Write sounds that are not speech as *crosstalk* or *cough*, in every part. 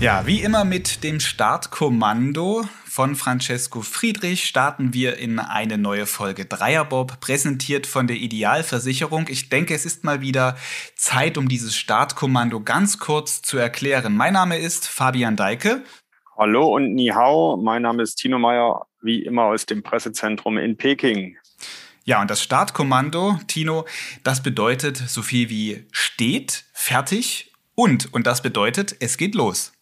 Ja, wie immer mit dem Startkommando von Francesco Friedrich starten wir in eine neue Folge Dreierbob, präsentiert von der Idealversicherung. Ich denke, es ist mal wieder Zeit, um dieses Startkommando ganz kurz zu erklären. Mein Name ist Fabian Deike. Hallo und Ni Hao, mein Name ist Tino Meyer, wie immer aus dem Pressezentrum in Peking. Ja, und das Startkommando, Tino, das bedeutet so viel wie steht, fertig und, und das bedeutet, es geht los.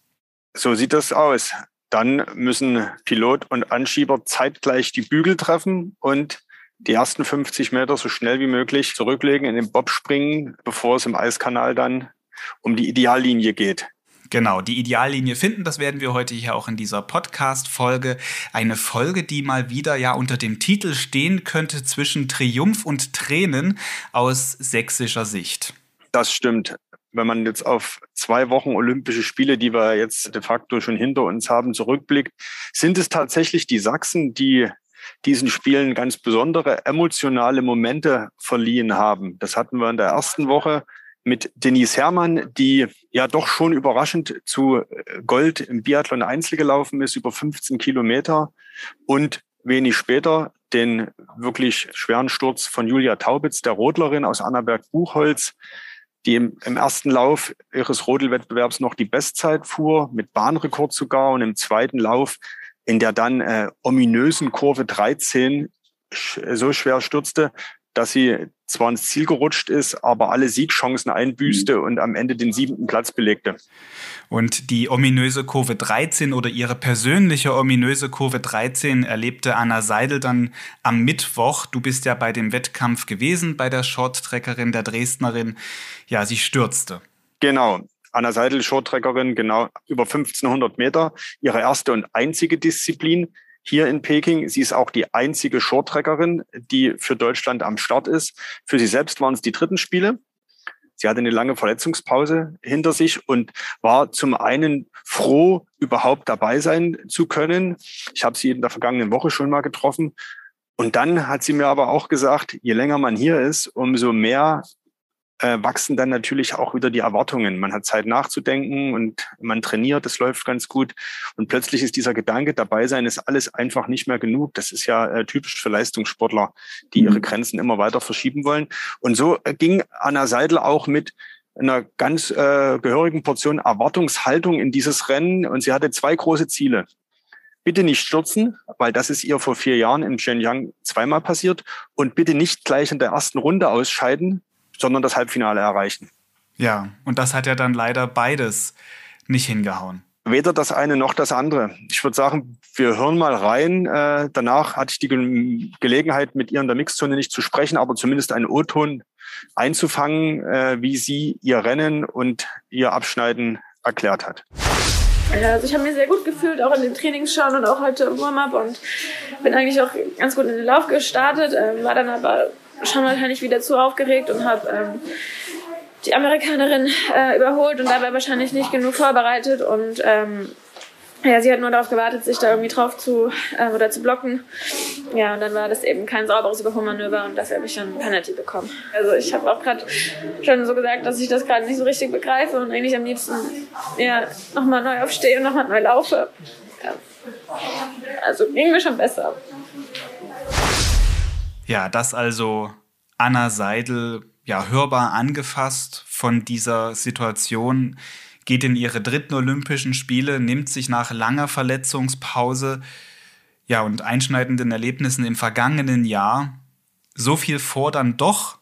So sieht das aus. Dann müssen Pilot und Anschieber zeitgleich die Bügel treffen und die ersten 50 Meter so schnell wie möglich zurücklegen, in den Bob springen, bevor es im Eiskanal dann um die Ideallinie geht. Genau, die Ideallinie finden, das werden wir heute hier auch in dieser Podcast-Folge. Eine Folge, die mal wieder ja unter dem Titel stehen könnte zwischen Triumph und Tränen aus sächsischer Sicht. Das stimmt wenn man jetzt auf zwei Wochen Olympische Spiele, die wir jetzt de facto schon hinter uns haben, zurückblickt, sind es tatsächlich die Sachsen, die diesen Spielen ganz besondere emotionale Momente verliehen haben. Das hatten wir in der ersten Woche mit Denise Herrmann, die ja doch schon überraschend zu Gold im Biathlon Einzel gelaufen ist, über 15 Kilometer und wenig später den wirklich schweren Sturz von Julia Taubitz, der Rodlerin aus Annaberg-Buchholz, die im, im ersten Lauf ihres Rodelwettbewerbs noch die Bestzeit fuhr, mit Bahnrekord sogar, und im zweiten Lauf in der dann äh, ominösen Kurve 13 so schwer stürzte, dass sie zwar ins Ziel gerutscht ist, aber alle Siegchancen einbüßte mhm. und am Ende den siebten Platz belegte. Und die ominöse Kurve 13 oder ihre persönliche ominöse Kurve 13 erlebte Anna Seidel dann am Mittwoch. Du bist ja bei dem Wettkampf gewesen, bei der Shorttreckerin, der Dresdnerin. Ja, sie stürzte. Genau. Anna Seidel, Shorttreckerin, genau über 1500 Meter, ihre erste und einzige Disziplin hier in Peking. Sie ist auch die einzige Shorttreckerin, die für Deutschland am Start ist. Für sie selbst waren es die dritten Spiele. Sie hatte eine lange Verletzungspause hinter sich und war zum einen froh, überhaupt dabei sein zu können. Ich habe sie in der vergangenen Woche schon mal getroffen. Und dann hat sie mir aber auch gesagt, je länger man hier ist, umso mehr äh, wachsen dann natürlich auch wieder die Erwartungen. Man hat Zeit nachzudenken und man trainiert, das läuft ganz gut. Und plötzlich ist dieser Gedanke, dabei sein ist alles einfach nicht mehr genug. Das ist ja äh, typisch für Leistungssportler, die ihre mhm. Grenzen immer weiter verschieben wollen. Und so äh, ging Anna Seidel auch mit einer ganz äh, gehörigen Portion Erwartungshaltung in dieses Rennen. Und sie hatte zwei große Ziele. Bitte nicht stürzen, weil das ist ihr vor vier Jahren in Shenyang zweimal passiert. Und bitte nicht gleich in der ersten Runde ausscheiden, sondern das Halbfinale erreichen. Ja, und das hat ja dann leider beides nicht hingehauen. Weder das eine noch das andere. Ich würde sagen, wir hören mal rein. Äh, danach hatte ich die Ge Gelegenheit, mit ihr in der Mixzone nicht zu sprechen, aber zumindest einen O-Ton einzufangen, äh, wie sie ihr Rennen und ihr Abschneiden erklärt hat. Ja, also ich habe mich sehr gut gefühlt, auch in den Trainingsschauen und auch heute im Warm-up und bin eigentlich auch ganz gut in den Lauf gestartet, äh, war dann aber schon wahrscheinlich wieder zu aufgeregt und habe ähm, die Amerikanerin äh, überholt und dabei wahrscheinlich nicht genug vorbereitet und ähm, ja, sie hat nur darauf gewartet, sich da irgendwie drauf zu äh, oder zu blocken. Ja, und dann war das eben kein sauberes Überholmanöver und dafür habe ich dann ein Penalty bekommen. Also ich habe auch gerade schon so gesagt, dass ich das gerade nicht so richtig begreife und eigentlich am liebsten ja, nochmal neu aufstehe und nochmal neu laufe. Ja. Also ging mir schon besser. Ja, das also Anna Seidel ja hörbar angefasst von dieser Situation, geht in ihre dritten Olympischen Spiele, nimmt sich nach langer Verletzungspause ja und einschneidenden Erlebnissen im vergangenen Jahr so viel vor dann doch,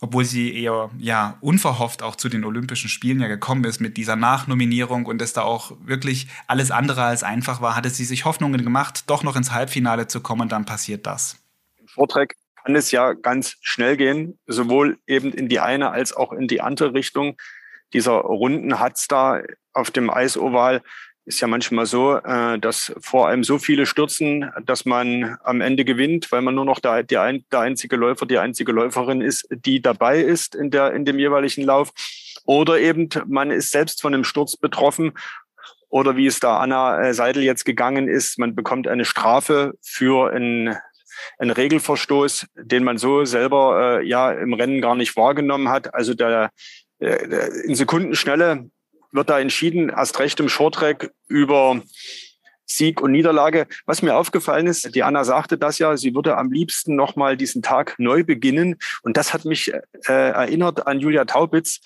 obwohl sie eher ja unverhofft auch zu den Olympischen Spielen ja gekommen ist mit dieser Nachnominierung und es da auch wirklich alles andere als einfach war, hatte sie sich Hoffnungen gemacht, doch noch ins Halbfinale zu kommen und dann passiert das. Vortrag kann es ja ganz schnell gehen, sowohl eben in die eine als auch in die andere Richtung. Dieser Runden hat's da auf dem Eisoval ist ja manchmal so, äh, dass vor allem so viele stürzen, dass man am Ende gewinnt, weil man nur noch der, der, der einzige Läufer, die einzige Läuferin ist, die dabei ist in, der, in dem jeweiligen Lauf. Oder eben man ist selbst von einem Sturz betroffen oder wie es da Anna äh, Seidel jetzt gegangen ist, man bekommt eine Strafe für ein ein Regelverstoß, den man so selber äh, ja im Rennen gar nicht wahrgenommen hat. Also der äh, in Sekundenschnelle wird da entschieden, erst recht im Shorttrack über Sieg und Niederlage. Was mir aufgefallen ist, die Anna sagte das ja, sie würde am liebsten nochmal diesen Tag neu beginnen. Und das hat mich äh, erinnert an Julia Taubitz,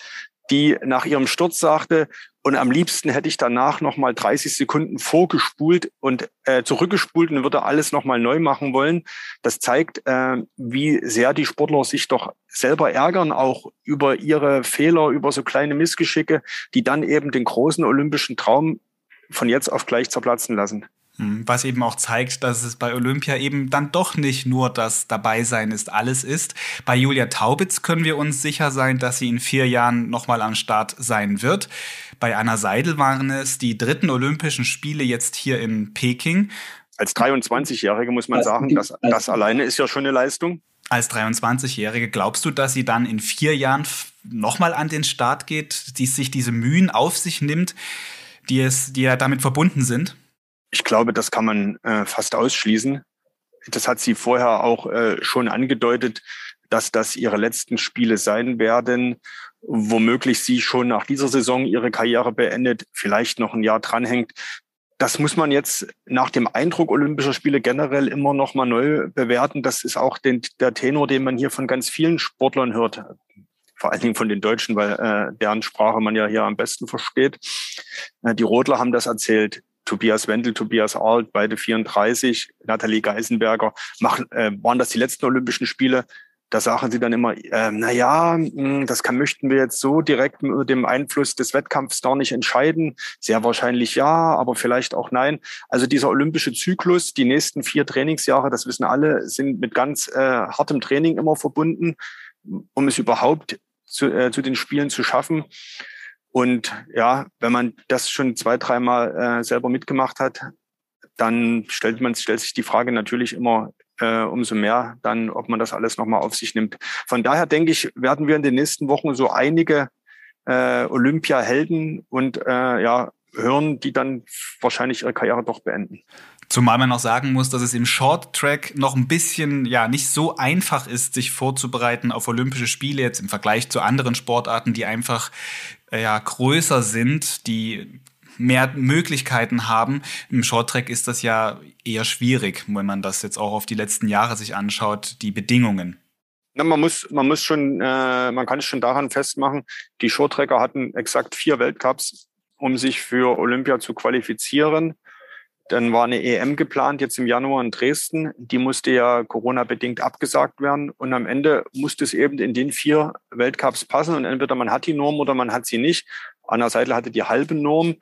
die nach ihrem Sturz sagte, und am liebsten hätte ich danach nochmal 30 Sekunden vorgespult und äh, zurückgespult und würde alles nochmal neu machen wollen. Das zeigt, äh, wie sehr die Sportler sich doch selber ärgern, auch über ihre Fehler, über so kleine Missgeschicke, die dann eben den großen olympischen Traum von jetzt auf gleich zerplatzen lassen. Hm, was eben auch zeigt, dass es bei Olympia eben dann doch nicht nur das Dabeisein ist, alles ist. Bei Julia Taubitz können wir uns sicher sein, dass sie in vier Jahren nochmal am Start sein wird. Bei Anna Seidel waren es die dritten Olympischen Spiele jetzt hier in Peking. Als 23-Jährige muss man sagen, das, das alleine ist ja schon eine Leistung. Als 23-Jährige glaubst du, dass sie dann in vier Jahren nochmal an den Start geht, die sich diese Mühen auf sich nimmt, die, es, die ja damit verbunden sind? Ich glaube, das kann man äh, fast ausschließen. Das hat sie vorher auch äh, schon angedeutet, dass das ihre letzten Spiele sein werden. Womöglich sie schon nach dieser Saison ihre Karriere beendet, vielleicht noch ein Jahr dranhängt. Das muss man jetzt nach dem Eindruck Olympischer Spiele generell immer noch mal neu bewerten. Das ist auch den, der Tenor, den man hier von ganz vielen Sportlern hört vor allen Dingen von den Deutschen, weil äh, deren Sprache man ja hier am besten versteht. Äh, die Rodler haben das erzählt. Tobias Wendel, Tobias Arlt, beide 34, Nathalie Geisenberger, machen, äh, waren das die letzten Olympischen Spiele? Da sagen sie dann immer, äh, na ja, hm, das kann, möchten wir jetzt so direkt mit dem Einfluss des Wettkampfs da nicht entscheiden. Sehr wahrscheinlich ja, aber vielleicht auch nein. Also dieser olympische Zyklus, die nächsten vier Trainingsjahre, das wissen alle, sind mit ganz äh, hartem Training immer verbunden, um es überhaupt zu, äh, zu den Spielen zu schaffen. Und ja, wenn man das schon zwei, dreimal äh, selber mitgemacht hat, dann stellt man stellt sich die Frage natürlich immer äh, umso mehr, dann, ob man das alles nochmal auf sich nimmt. Von daher denke ich, werden wir in den nächsten Wochen so einige äh, Olympia-Helden und äh, ja, hören, die dann wahrscheinlich ihre Karriere doch beenden. Zumal man noch sagen muss, dass es im Short Track noch ein bisschen, ja, nicht so einfach ist, sich vorzubereiten auf Olympische Spiele jetzt im Vergleich zu anderen Sportarten, die einfach, ja, größer sind, die mehr Möglichkeiten haben. Im Short Track ist das ja eher schwierig, wenn man das jetzt auch auf die letzten Jahre sich anschaut, die Bedingungen. Na, man muss, man muss schon, äh, man kann es schon daran festmachen, die Shorttracker hatten exakt vier Weltcups, um sich für Olympia zu qualifizieren. Dann war eine EM geplant, jetzt im Januar in Dresden. Die musste ja Corona-bedingt abgesagt werden. Und am Ende musste es eben in den vier Weltcups passen. Und entweder man hat die Norm oder man hat sie nicht. Anna Seidel hatte die halbe Norm,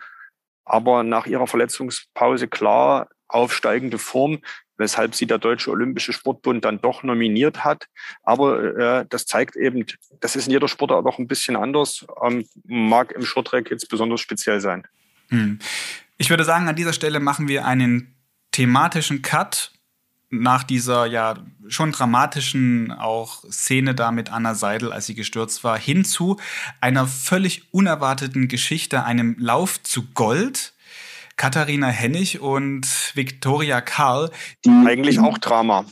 aber nach ihrer Verletzungspause klar aufsteigende Form, weshalb sie der Deutsche Olympische Sportbund dann doch nominiert hat. Aber äh, das zeigt eben, das ist in jeder Sportart auch ein bisschen anders, ähm, mag im Shorttrack jetzt besonders speziell sein. Hm. Ich würde sagen, an dieser Stelle machen wir einen thematischen Cut nach dieser ja schon dramatischen auch Szene da mit Anna Seidel, als sie gestürzt war, hin zu einer völlig unerwarteten Geschichte, einem Lauf zu Gold. Katharina Hennig und Viktoria Karl. Die eigentlich auch Drama,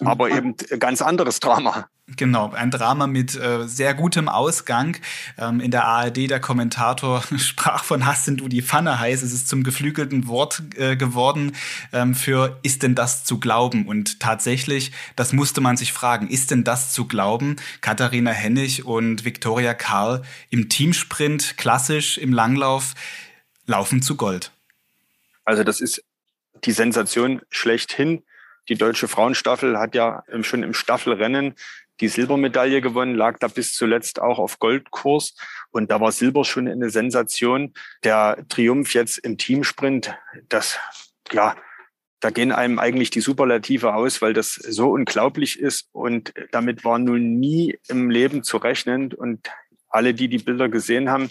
aber eben ganz anderes Drama. Genau, ein Drama mit äh, sehr gutem Ausgang. Ähm, in der ARD, der Kommentator *laughs* sprach von Hast denn du die Pfanne heiß? Es ist zum geflügelten Wort äh, geworden ähm, für ist denn das zu glauben? Und tatsächlich, das musste man sich fragen, ist denn das zu glauben? Katharina Hennig und Viktoria Karl im Teamsprint, klassisch im Langlauf, laufen zu Gold. Also das ist die Sensation schlechthin. Die deutsche Frauenstaffel hat ja schon im Staffelrennen die Silbermedaille gewonnen, lag da bis zuletzt auch auf Goldkurs. Und da war Silber schon eine Sensation. Der Triumph jetzt im Teamsprint, das, ja, da gehen einem eigentlich die Superlative aus, weil das so unglaublich ist. Und damit war nun nie im Leben zu rechnen. Und alle, die die Bilder gesehen haben,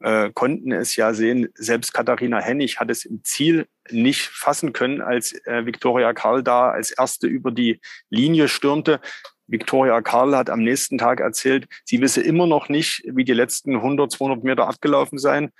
äh, konnten es ja sehen. Selbst Katharina Hennig hat es im Ziel nicht fassen können, als äh, Viktoria Karl da als erste über die Linie stürmte. Victoria Karl hat am nächsten Tag erzählt, sie wisse immer noch nicht, wie die letzten 100, 200 Meter abgelaufen seien.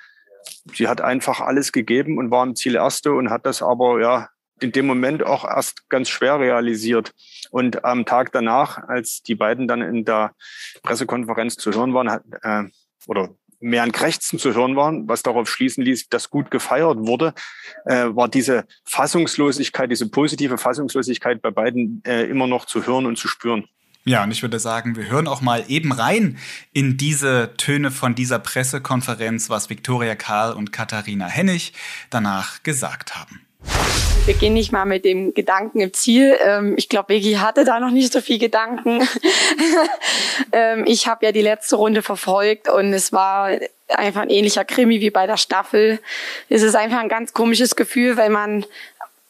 Sie hat einfach alles gegeben und war im Ziel Erste und hat das aber ja in dem Moment auch erst ganz schwer realisiert. Und am Tag danach, als die beiden dann in der Pressekonferenz zu hören waren, hat, äh, oder mehr an Krächzen zu hören waren, was darauf schließen ließ, dass gut gefeiert wurde, äh, war diese Fassungslosigkeit, diese positive Fassungslosigkeit bei beiden äh, immer noch zu hören und zu spüren. Ja, und ich würde sagen, wir hören auch mal eben rein in diese Töne von dieser Pressekonferenz, was Viktoria Karl und Katharina Hennig danach gesagt haben. Wir gehen nicht mal mit dem Gedanken im Ziel. Ähm, ich glaube, Vicky hatte da noch nicht so viel Gedanken. *laughs* Ähm, ich habe ja die letzte Runde verfolgt und es war einfach ein ähnlicher Krimi wie bei der Staffel. Es ist einfach ein ganz komisches Gefühl, wenn man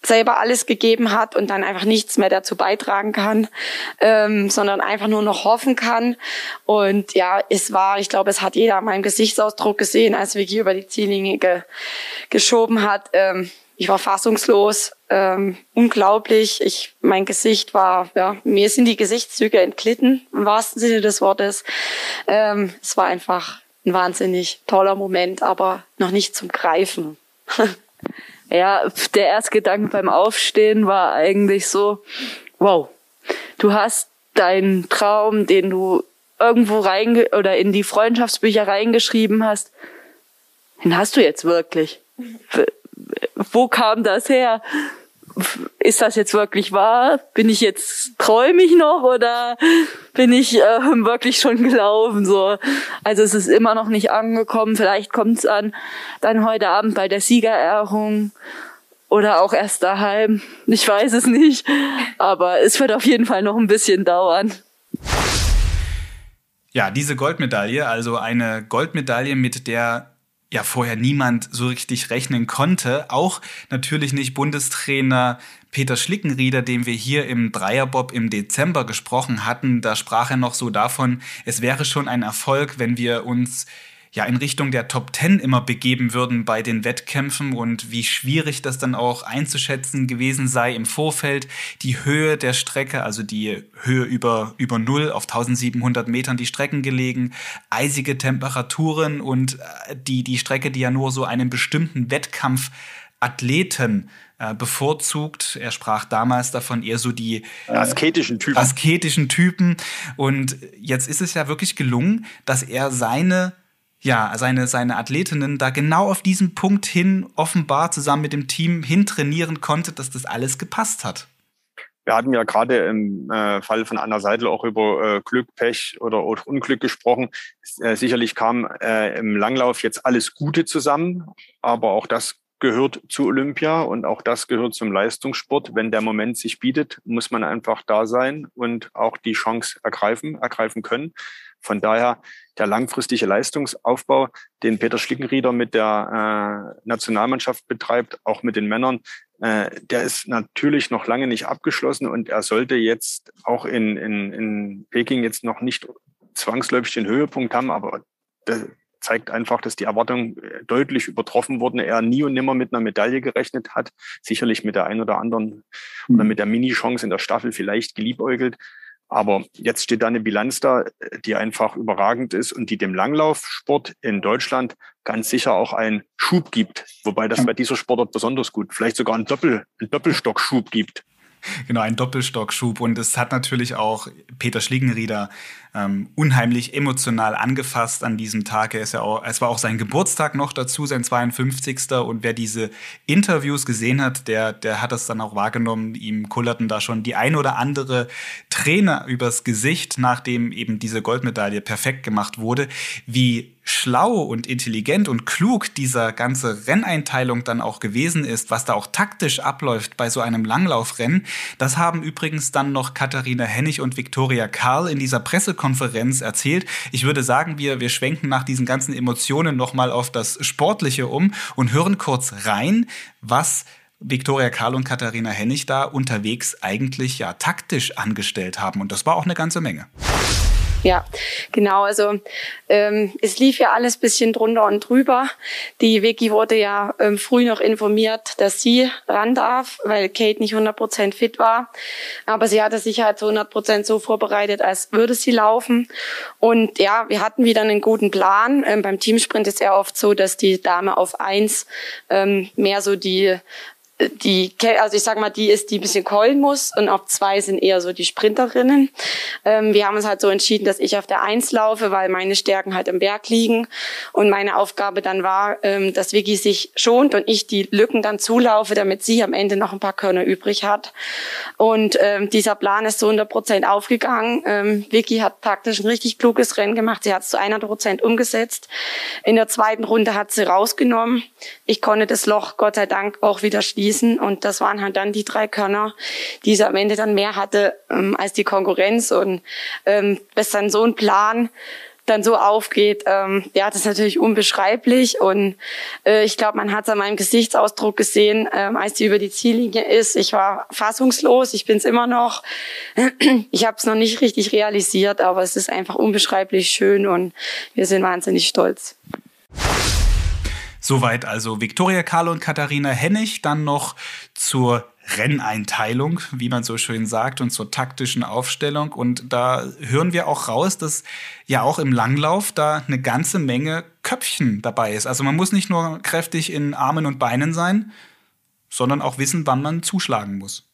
selber alles gegeben hat und dann einfach nichts mehr dazu beitragen kann, ähm, sondern einfach nur noch hoffen kann. Und ja, es war, ich glaube, es hat jeder an meinem Gesichtsausdruck gesehen, als Vicky über die Ziellinie ge geschoben hat. Ähm, ich war fassungslos, ähm, unglaublich. Ich, mein Gesicht war, ja, mir sind die Gesichtszüge entglitten, im wahrsten Sinne des Wortes. Ähm, es war einfach ein wahnsinnig toller Moment, aber noch nicht zum Greifen. *laughs* ja, der erste Gedanke beim Aufstehen war eigentlich so, wow, du hast deinen Traum, den du irgendwo rein oder in die Freundschaftsbücher reingeschrieben hast, den hast du jetzt wirklich wo kam das her? Ist das jetzt wirklich wahr? Bin ich jetzt träume ich noch oder bin ich äh, wirklich schon gelaufen so? Also es ist immer noch nicht angekommen. Vielleicht kommt es an dann heute Abend bei der Siegerehrung oder auch erst daheim. Ich weiß es nicht, aber es wird auf jeden Fall noch ein bisschen dauern. Ja, diese Goldmedaille, also eine Goldmedaille, mit der ja vorher niemand so richtig rechnen konnte. Auch natürlich nicht Bundestrainer Peter Schlickenrieder, dem wir hier im Dreierbob im Dezember gesprochen hatten. Da sprach er noch so davon, es wäre schon ein Erfolg, wenn wir uns ja in Richtung der Top Ten immer begeben würden bei den Wettkämpfen und wie schwierig das dann auch einzuschätzen gewesen sei im Vorfeld. Die Höhe der Strecke, also die Höhe über, über Null auf 1700 Metern die Strecken gelegen, eisige Temperaturen und äh, die, die Strecke, die ja nur so einen bestimmten Wettkampf Athleten äh, bevorzugt. Er sprach damals davon eher so die äh, asketischen Typen. Asketischen Typen. Und jetzt ist es ja wirklich gelungen, dass er seine ja, seine, seine Athletinnen da genau auf diesen Punkt hin offenbar zusammen mit dem Team hintrainieren konnte, dass das alles gepasst hat. Wir hatten ja gerade im äh, Fall von Anna Seidel auch über äh, Glück, Pech oder, oder Unglück gesprochen. Äh, sicherlich kam äh, im Langlauf jetzt alles Gute zusammen, aber auch das gehört zu Olympia und auch das gehört zum Leistungssport. Wenn der Moment sich bietet, muss man einfach da sein und auch die Chance ergreifen, ergreifen können. Von daher der langfristige Leistungsaufbau, den Peter Schlickenrieder mit der äh, Nationalmannschaft betreibt, auch mit den Männern, äh, der ist natürlich noch lange nicht abgeschlossen und er sollte jetzt auch in, in, in Peking jetzt noch nicht zwangsläufig den Höhepunkt haben, aber das zeigt einfach, dass die Erwartungen äh, deutlich übertroffen wurden. Er nie und nimmer mit einer Medaille gerechnet hat, sicherlich mit der einen oder anderen oder mhm. mit der Mini-Chance in der Staffel vielleicht geliebäugelt. Aber jetzt steht da eine Bilanz da, die einfach überragend ist und die dem Langlaufsport in Deutschland ganz sicher auch einen Schub gibt. Wobei das bei dieser Sportart besonders gut, vielleicht sogar einen, Doppel, einen Doppelstockschub gibt. Genau, ein Doppelstockschub. Und es hat natürlich auch Peter Schlingenrieder ähm, unheimlich emotional angefasst an diesem Tag. Er ist ja auch, es war auch sein Geburtstag noch dazu, sein 52. Und wer diese Interviews gesehen hat, der, der hat das dann auch wahrgenommen. Ihm kullerten da schon die ein oder andere Träne übers Gesicht, nachdem eben diese Goldmedaille perfekt gemacht wurde. Wie schlau und intelligent und klug dieser ganze Renneinteilung dann auch gewesen ist, was da auch taktisch abläuft bei so einem Langlaufrennen, das haben übrigens dann noch Katharina Hennig und Viktoria Karl in dieser Pressekonferenz erzählt. Ich würde sagen, wir, wir schwenken nach diesen ganzen Emotionen nochmal auf das Sportliche um und hören kurz rein, was Viktoria Karl und Katharina Hennig da unterwegs eigentlich ja taktisch angestellt haben. Und das war auch eine ganze Menge. Ja, genau. Also ähm, es lief ja alles bisschen drunter und drüber. Die Vicky wurde ja ähm, früh noch informiert, dass sie ran darf, weil Kate nicht 100% fit war. Aber sie hatte sich halt zu 100% so vorbereitet, als würde sie laufen. Und ja, wir hatten wieder einen guten Plan. Ähm, beim Teamsprint ist ja oft so, dass die Dame auf eins ähm, mehr so die die, also ich sag mal, die ist, die ein bisschen keulen muss und auf zwei sind eher so die Sprinterinnen. Ähm, wir haben uns halt so entschieden, dass ich auf der Eins laufe, weil meine Stärken halt im Berg liegen und meine Aufgabe dann war, ähm, dass Vicky sich schont und ich die Lücken dann zulaufe, damit sie am Ende noch ein paar Körner übrig hat. Und ähm, dieser Plan ist zu 100 Prozent aufgegangen. Ähm, Vicky hat praktisch ein richtig kluges Rennen gemacht. Sie hat es zu 100 Prozent umgesetzt. In der zweiten Runde hat sie rausgenommen. Ich konnte das Loch Gott sei Dank auch wieder schließen fließen. Und das waren halt dann die drei Körner, die sie am Ende dann mehr hatte ähm, als die Konkurrenz. Und ähm, bis dann so ein Plan dann so aufgeht, ähm, ja, das ist natürlich unbeschreiblich und äh, ich glaube, man hat es an meinem Gesichtsausdruck gesehen, ähm, als die über die Ziellinie ist. Ich war fassungslos, ich bin es immer noch. *clears throat* Ich habe es noch nicht richtig realisiert, aber es ist einfach unbeschreiblich schön und wir sind wahnsinnig stolz. Soweit also Viktoria Karl und Katharina Hennig. Dann noch zur Renneinteilung, wie man so schön sagt, und zur taktischen Aufstellung. Und da hören wir auch raus, dass ja auch im Langlauf da eine ganze Menge Köpfchen dabei ist. Also man muss nicht nur kräftig in Armen und Beinen sein, sondern auch wissen, wann man zuschlagen muss.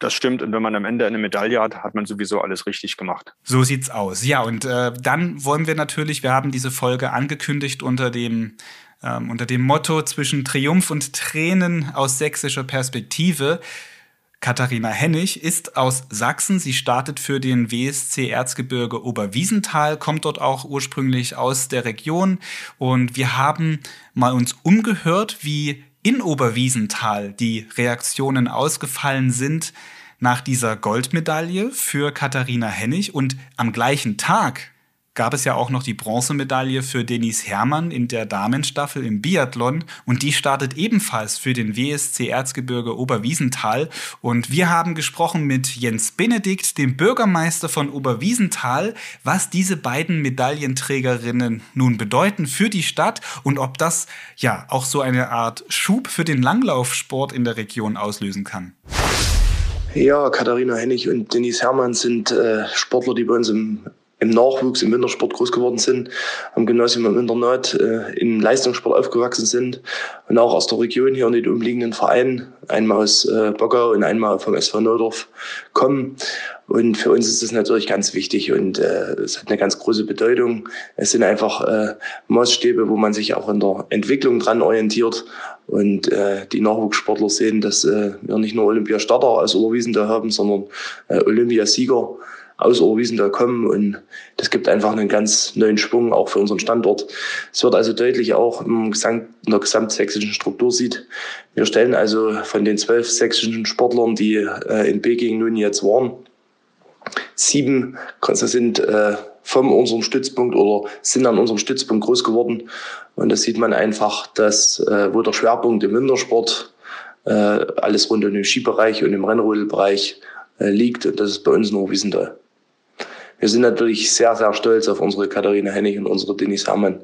Das stimmt. Und wenn man am Ende eine Medaille hat, hat man sowieso alles richtig gemacht. So sieht's aus. Ja, und äh, dann wollen wir natürlich, wir haben diese Folge angekündigt unter dem ähm, unter dem Motto zwischen Triumph und Tränen aus sächsischer Perspektive. Katharina Hennig ist aus Sachsen. Sie startet für den WSC Erzgebirge Oberwiesenthal, kommt dort auch ursprünglich aus der Region. Und wir haben mal uns umgehört, wie in Oberwiesenthal die Reaktionen ausgefallen sind nach dieser Goldmedaille für Katharina Hennig. Und am gleichen Tag gab es ja auch noch die Bronzemedaille für Denise Herrmann in der Damenstaffel im Biathlon und die startet ebenfalls für den WSC Erzgebirge Oberwiesenthal und wir haben gesprochen mit Jens Benedikt, dem Bürgermeister von Oberwiesenthal, was diese beiden Medaillenträgerinnen nun bedeuten für die Stadt und ob das ja auch so eine Art Schub für den Langlaufsport in der Region auslösen kann. Ja, Katharina Hennig und Denise Herrmann sind äh, Sportler, die bei uns im im Nachwuchs im Wintersport groß geworden sind, am Gymnasium im Internat äh, im Leistungssport aufgewachsen sind und auch aus der Region hier in den umliegenden Vereinen, einmal aus äh, Bockau und einmal vom SV Neudorf kommen. Und für uns ist das natürlich ganz wichtig und äh, es hat eine ganz große Bedeutung. Es sind einfach äh, Maßstäbe, wo man sich auch in der Entwicklung dran orientiert. Und äh, die Nachwuchssportler sehen, dass äh, wir nicht nur Olympiastarter als Oberwiesende haben, sondern äh, Olympiasieger aus Oberwiesen da kommen und das gibt einfach einen ganz neuen Schwung auch für unseren Standort. Es wird also deutlich auch im Gesamt, in der gesamtsächsischen Struktur sieht. Wir stellen also von den zwölf sächsischen Sportlern, die äh, in Peking nun jetzt waren, sieben das sind äh, von unserem Stützpunkt oder sind an unserem Stützpunkt groß geworden. Und da sieht man einfach, dass äh, wo der Schwerpunkt im Wintersport, äh, alles rund um den Skibereich und im Rennrodelbereich äh, liegt. Und das ist bei uns nur Wiesenthal. Wir sind natürlich sehr, sehr stolz auf unsere Katharina Hennig und unsere Denise Herrmann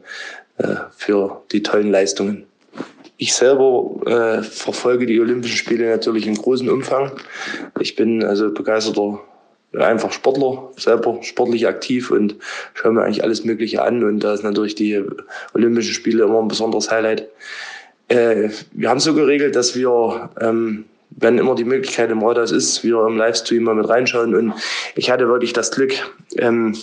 äh, für die tollen Leistungen. Ich selber äh, verfolge die Olympischen Spiele natürlich im großen Umfang. Ich bin also begeisterter einfach Sportler, selber sportlich aktiv und schaue mir eigentlich alles Mögliche an. Und da ist natürlich die Olympischen Spiele immer ein besonderes Highlight. Äh, wir haben so geregelt, dass wir ähm, wenn immer die Möglichkeit im Rathaus ist, wieder im Livestream mal mit reinschauen. Und ich hatte wirklich das Glück, ähm,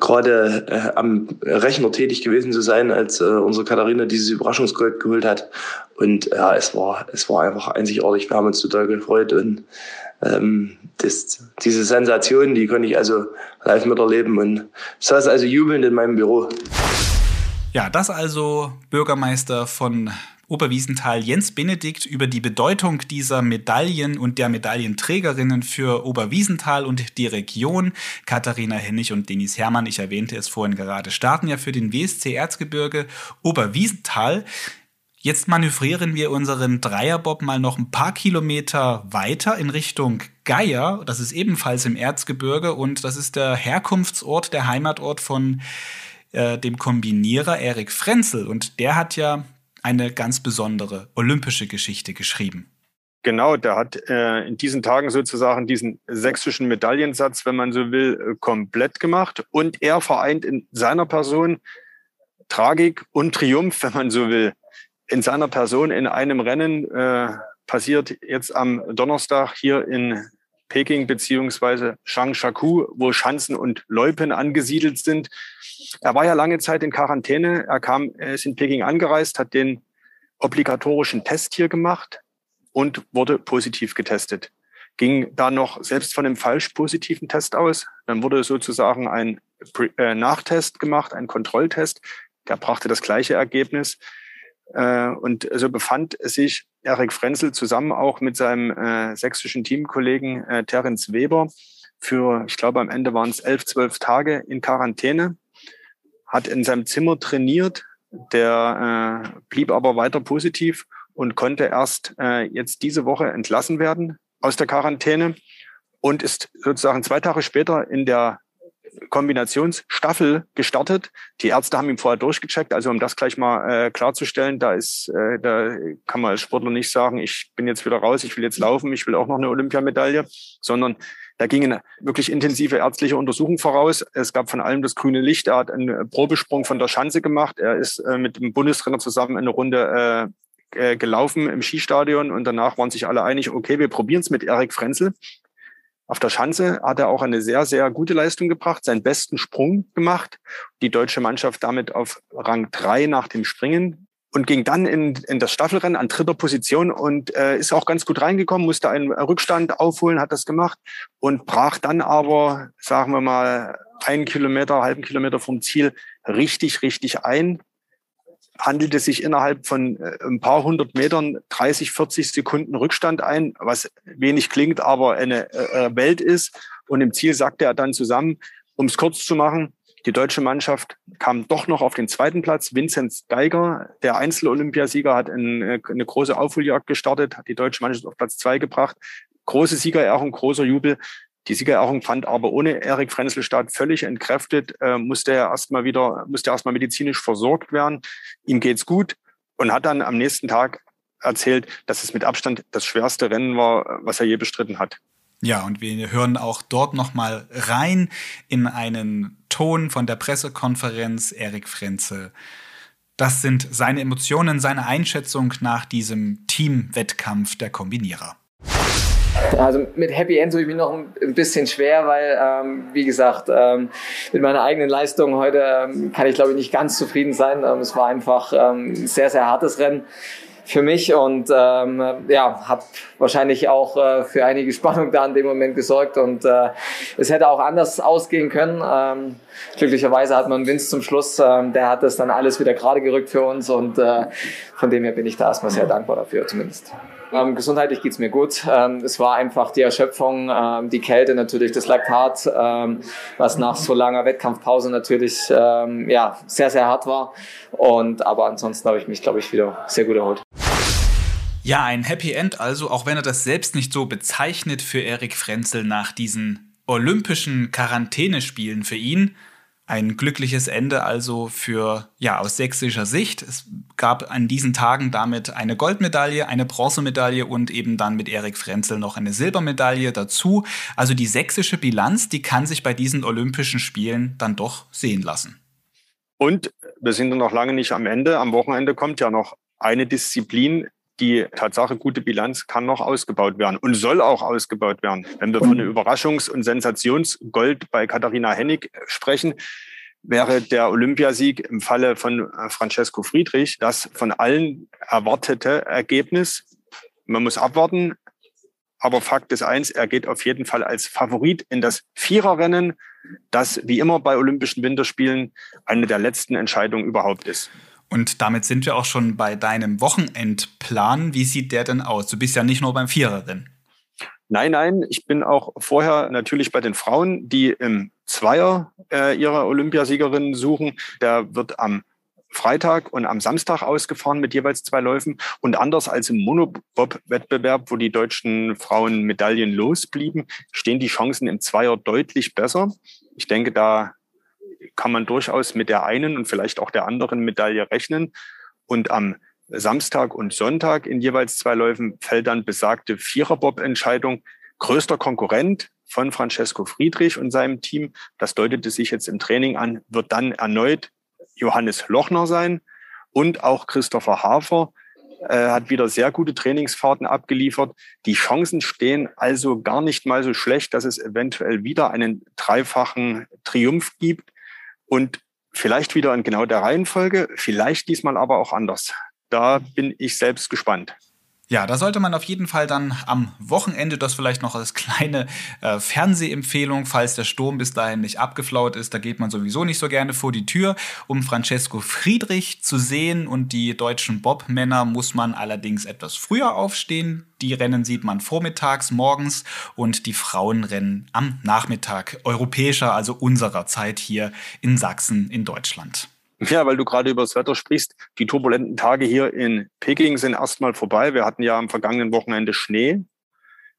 gerade äh, am Rechner tätig gewesen zu sein, als äh, unsere Katharina dieses Überraschungsgold geholt hat. Und ja, es war, es war einfach einzigartig. Wir haben uns total gefreut und ähm, das, diese Sensation, die konnte ich also live miterleben und saß also jubelnd in meinem Büro. Ja, das also Bürgermeister von Oberwiesenthal Jens Benedikt über die Bedeutung dieser Medaillen und der Medaillenträgerinnen für Oberwiesenthal und die Region. Katharina Hennig und Denis Hermann, ich erwähnte es vorhin gerade, starten ja für den WSC Erzgebirge Oberwiesenthal. Jetzt manövrieren wir unseren Dreierbob mal noch ein paar Kilometer weiter in Richtung Geier. Das ist ebenfalls im Erzgebirge und das ist der Herkunftsort, der Heimatort von äh, dem Kombinierer Erik Frenzel. Und der hat ja eine ganz besondere olympische Geschichte geschrieben. Genau, der hat äh, in diesen Tagen sozusagen diesen sächsischen Medaillensatz, wenn man so will, äh, komplett gemacht. Und er vereint in seiner Person Tragik und Triumph, wenn man so will. in seiner Person in einem Rennen äh, passiert jetzt am Donnerstag hier in Peking beziehungsweise Changshaku, wo Schanzen und Loipen angesiedelt sind. Er war ja lange Zeit in Quarantäne. Er kam, er ist in Peking angereist, hat den obligatorischen Test hier gemacht und wurde positiv getestet. Ging da noch selbst von einem falsch positiven Test aus. Dann wurde sozusagen ein äh, Nachtest gemacht, ein Kontrolltest. Der brachte das gleiche Ergebnis. Äh, und so befand sich Erik Frenzel zusammen auch mit seinem äh, sächsischen Teamkollegen äh, Terence Weber für, ich glaube, am Ende waren es elf, zwölf Tage in Quarantäne, hat in seinem Zimmer trainiert, der äh, blieb aber weiter positiv und konnte erst äh, jetzt diese Woche entlassen werden aus der Quarantäne und ist sozusagen zwei Tage später in der Kombinationsstaffel gestartet. Die Ärzte haben ihn vorher durchgecheckt, also um das gleich mal äh, klarzustellen, da ist, äh, da kann man als Sportler nicht sagen, ich bin jetzt wieder raus, ich will jetzt laufen, ich will auch noch eine Olympiamedaille, sondern da gingen wirklich intensive ärztliche Untersuchungen voraus. Es gab von allem das grüne Licht. Er hat einen Probesprung von der Schanze gemacht. Er ist äh, mit dem Bundestrainer zusammen eine Runde äh, äh gelaufen im Skistadion und danach waren sich alle einig, okay, wir probieren es mit Erik Frenzel. Auf der Schanze hat er auch eine sehr, sehr gute Leistung gebracht, seinen besten Sprung gemacht. Die deutsche Mannschaft damit auf Rang drei nach dem Springen und ging dann in, in das Staffelrennen an dritter Position und äh, ist auch ganz gut reingekommen, musste einen Rückstand aufholen, hat das gemacht und brach dann aber, sagen wir mal, einen Kilometer, halben Kilometer vom Ziel richtig, richtig ein handelte sich innerhalb von äh, ein paar hundert Metern 30, 40 Sekunden Rückstand ein, was wenig klingt, aber eine äh, äh, Welt ist. Und im Ziel sagte er dann zusammen, um es kurz zu machen, die deutsche Mannschaft kam doch noch auf den zweiten Platz. Vincent Geiger, der Einzel-Olympiasieger, hat eine, eine große Aufholjagd gestartet, hat die deutsche Mannschaft auf Platz zwei gebracht. Große Siegerehrung, großer Jubel. Die Siegerehrung fand aber ohne Erik Frenzel statt, völlig entkräftet, äh, musste er erstmal wieder, musste erstmal medizinisch versorgt werden. Ihm geht's gut und hat dann am nächsten Tag erzählt, dass es mit Abstand das schwerste Rennen war, was er je bestritten hat. Ja, und wir hören auch dort nochmal rein in einen Ton von der Pressekonferenz Erik Frenzel. Das sind seine Emotionen, seine Einschätzung nach diesem Teamwettkampf der Kombinierer. Also mit Happy End tue ich mich noch ein bisschen schwer, weil, ähm, wie gesagt, ähm, mit meiner eigenen Leistung heute ähm, kann ich, glaube ich, nicht ganz zufrieden sein. Ähm, es war einfach ähm, ein sehr, sehr hartes Rennen für mich und ähm, ja, habe wahrscheinlich auch äh, für einige Spannung da in dem Moment gesorgt und äh, es hätte auch anders ausgehen können. Ähm, glücklicherweise hat man Vince zum Schluss, ähm, der hat das dann alles wieder gerade gerückt für uns und äh, von dem her bin ich da erstmal sehr dankbar dafür zumindest. Ähm, gesundheitlich geht's mir gut. Ähm, es war einfach die Erschöpfung, ähm, die Kälte natürlich, das Laktat, ähm, was nach so langer Wettkampfpause natürlich ähm, ja, sehr, sehr hart war. Und, aber ansonsten habe ich mich, glaube ich, wieder sehr gut erholt. Ja, ein Happy End also, auch wenn er das selbst nicht so bezeichnet für Erik Frenzel nach diesen olympischen Quarantänespielen für ihn. Ein glückliches Ende also für, ja, aus sächsischer Sicht. Es gab an diesen Tagen damit eine Goldmedaille, eine Bronzemedaille und eben dann mit Erik Frenzel noch eine Silbermedaille dazu. Also die sächsische Bilanz, die kann sich bei diesen Olympischen Spielen dann doch sehen lassen. Und wir sind noch lange nicht am Ende. Am Wochenende kommt ja noch eine Disziplin, die Tatsache gute Bilanz kann noch ausgebaut werden und soll auch ausgebaut werden. Wenn wir von einem Überraschungs- und Sensationsgold bei Katharina Hennig sprechen, wäre der Olympiasieg im Falle von äh, Francesco Friedrich das von allen erwartete Ergebnis. Man muss abwarten. Aber Fakt ist eins, er geht auf jeden Fall als Favorit in das Viererrennen, das wie immer bei Olympischen Winterspielen eine der letzten Entscheidungen überhaupt ist. Und damit sind wir auch schon bei deinem Wochenendplan. Wie sieht der denn aus? Du bist ja nicht nur beim Viererrennen. Nein, nein, ich bin auch vorher natürlich bei den Frauen, die im Zweier äh, ihre Olympiasiegerin suchen. Der wird am Freitag und am Samstag ausgefahren mit jeweils zwei Läufen. Und anders als im Monobob-Wettbewerb, wo die deutschen Frauen Medaillen losblieben, stehen die Chancen im Zweier deutlich besser. Ich denke, da kann man durchaus mit der einen und vielleicht auch der anderen Medaille rechnen. Und am Samstag und Sonntag in jeweils zwei Läufen fällt dann besagte Viererbob-Entscheidung. Größter Konkurrent von Francesco Friedrich und seinem Team, das deutete sich jetzt im Training an, wird dann erneut Johannes Lochner sein. Und auch Christopher Hafer äh, hat wieder sehr gute Trainingsfahrten abgeliefert. Die Chancen stehen also gar nicht mal so schlecht, dass es eventuell wieder einen dreifachen Triumph gibt und vielleicht wieder in genau der Reihenfolge, vielleicht diesmal aber auch anders. Da bin ich selbst gespannt. Ja, da sollte man auf jeden Fall dann am Wochenende das vielleicht noch als kleine äh, Fernsehempfehlung, falls der Sturm bis dahin nicht abgeflaut ist. Da geht man sowieso nicht so gerne vor die Tür, um Francesco Friedrich zu sehen. Und die deutschen Bob-Männer muss man allerdings etwas früher aufstehen. Die Rennen sieht man vormittags, morgens und die Frauenrennen am Nachmittag europäischer, also unserer Zeit hier in Sachsen in Deutschland. Ja, weil du gerade über das Wetter sprichst. Die turbulenten Tage hier in Peking sind erstmal vorbei. Wir hatten ja am vergangenen Wochenende Schnee.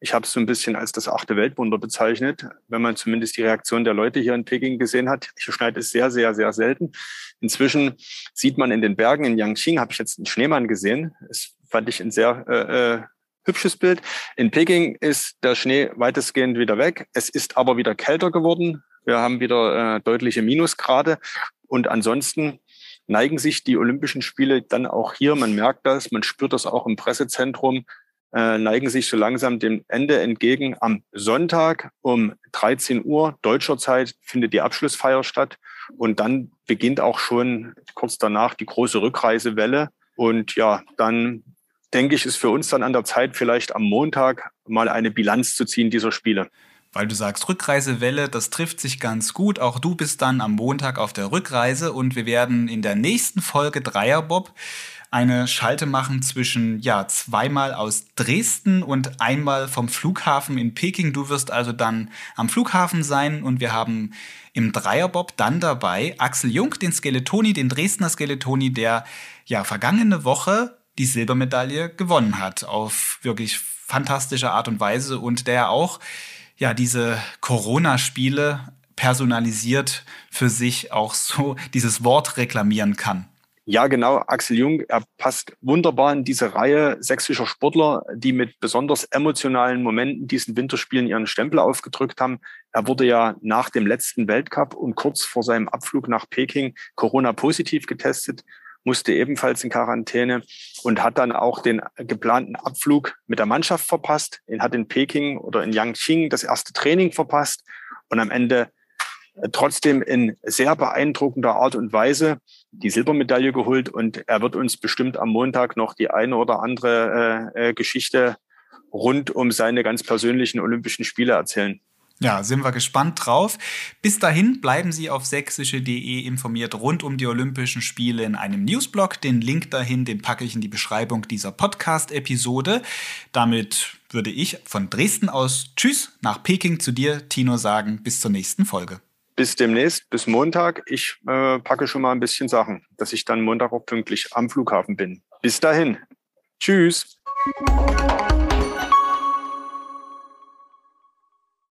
Ich habe es so ein bisschen als das achte Weltwunder bezeichnet, wenn man zumindest die Reaktion der Leute hier in Peking gesehen hat. Hier schneit es sehr, sehr, sehr selten. Inzwischen sieht man in den Bergen in Yangqing, habe ich jetzt einen Schneemann gesehen. Das fand ich ein sehr äh, äh, hübsches Bild. In Peking ist der Schnee weitestgehend wieder weg. Es ist aber wieder kälter geworden. Wir haben wieder äh, deutliche Minusgrade. Und ansonsten neigen sich die Olympischen Spiele dann auch hier, man merkt das, man spürt das auch im Pressezentrum, äh, neigen sich so langsam dem Ende entgegen. Am Sonntag um 13 Uhr deutscher Zeit findet die Abschlussfeier statt und dann beginnt auch schon kurz danach die große Rückreisewelle. Und ja, dann denke ich, ist für uns dann an der Zeit, vielleicht am Montag mal eine Bilanz zu ziehen dieser Spiele. Weil du sagst Rückreisewelle, das trifft sich ganz gut. Auch du bist dann am Montag auf der Rückreise und wir werden in der nächsten Folge Dreierbob eine Schalte machen zwischen, ja, zweimal aus Dresden und einmal vom Flughafen in Peking. Du wirst also dann am Flughafen sein und wir haben im Dreierbob dann dabei Axel Jung, den Skeletoni, den Dresdner Skeletoni, der ja vergangene Woche die Silbermedaille gewonnen hat auf wirklich fantastische Art und Weise und der auch ja diese Corona-Spiele personalisiert für sich auch so dieses Wort reklamieren kann. Ja, genau. Axel Jung, er passt wunderbar in diese Reihe sächsischer Sportler, die mit besonders emotionalen Momenten diesen Winterspielen ihren Stempel aufgedrückt haben. Er wurde ja nach dem letzten Weltcup und kurz vor seinem Abflug nach Peking Corona positiv getestet musste ebenfalls in Quarantäne und hat dann auch den geplanten Abflug mit der Mannschaft verpasst. Er hat in Peking oder in Yangqing das erste Training verpasst und am Ende äh, trotzdem in sehr beeindruckender Art und Weise die Silbermedaille geholt und er wird uns bestimmt am Montag noch die eine oder andere äh, äh Geschichte rund um seine ganz persönlichen Olympischen Spiele erzählen. Ja, sind wir gespannt drauf. Bis dahin bleiben Sie auf sächsische.de informiert rund um die Olympischen Spiele in einem Newsblog. Den Link dahin, den packe ich in die Beschreibung dieser Podcast-Episode. Damit würde ich von Dresden aus Tschüss nach Peking zu dir, Tino, sagen. Bis zur nächsten Folge. Bis demnächst, bis Montag. Ich äh, packe schon mal ein bisschen Sachen, dass ich dann Montag auch pünktlich am Flughafen bin. Bis dahin. Tschüss.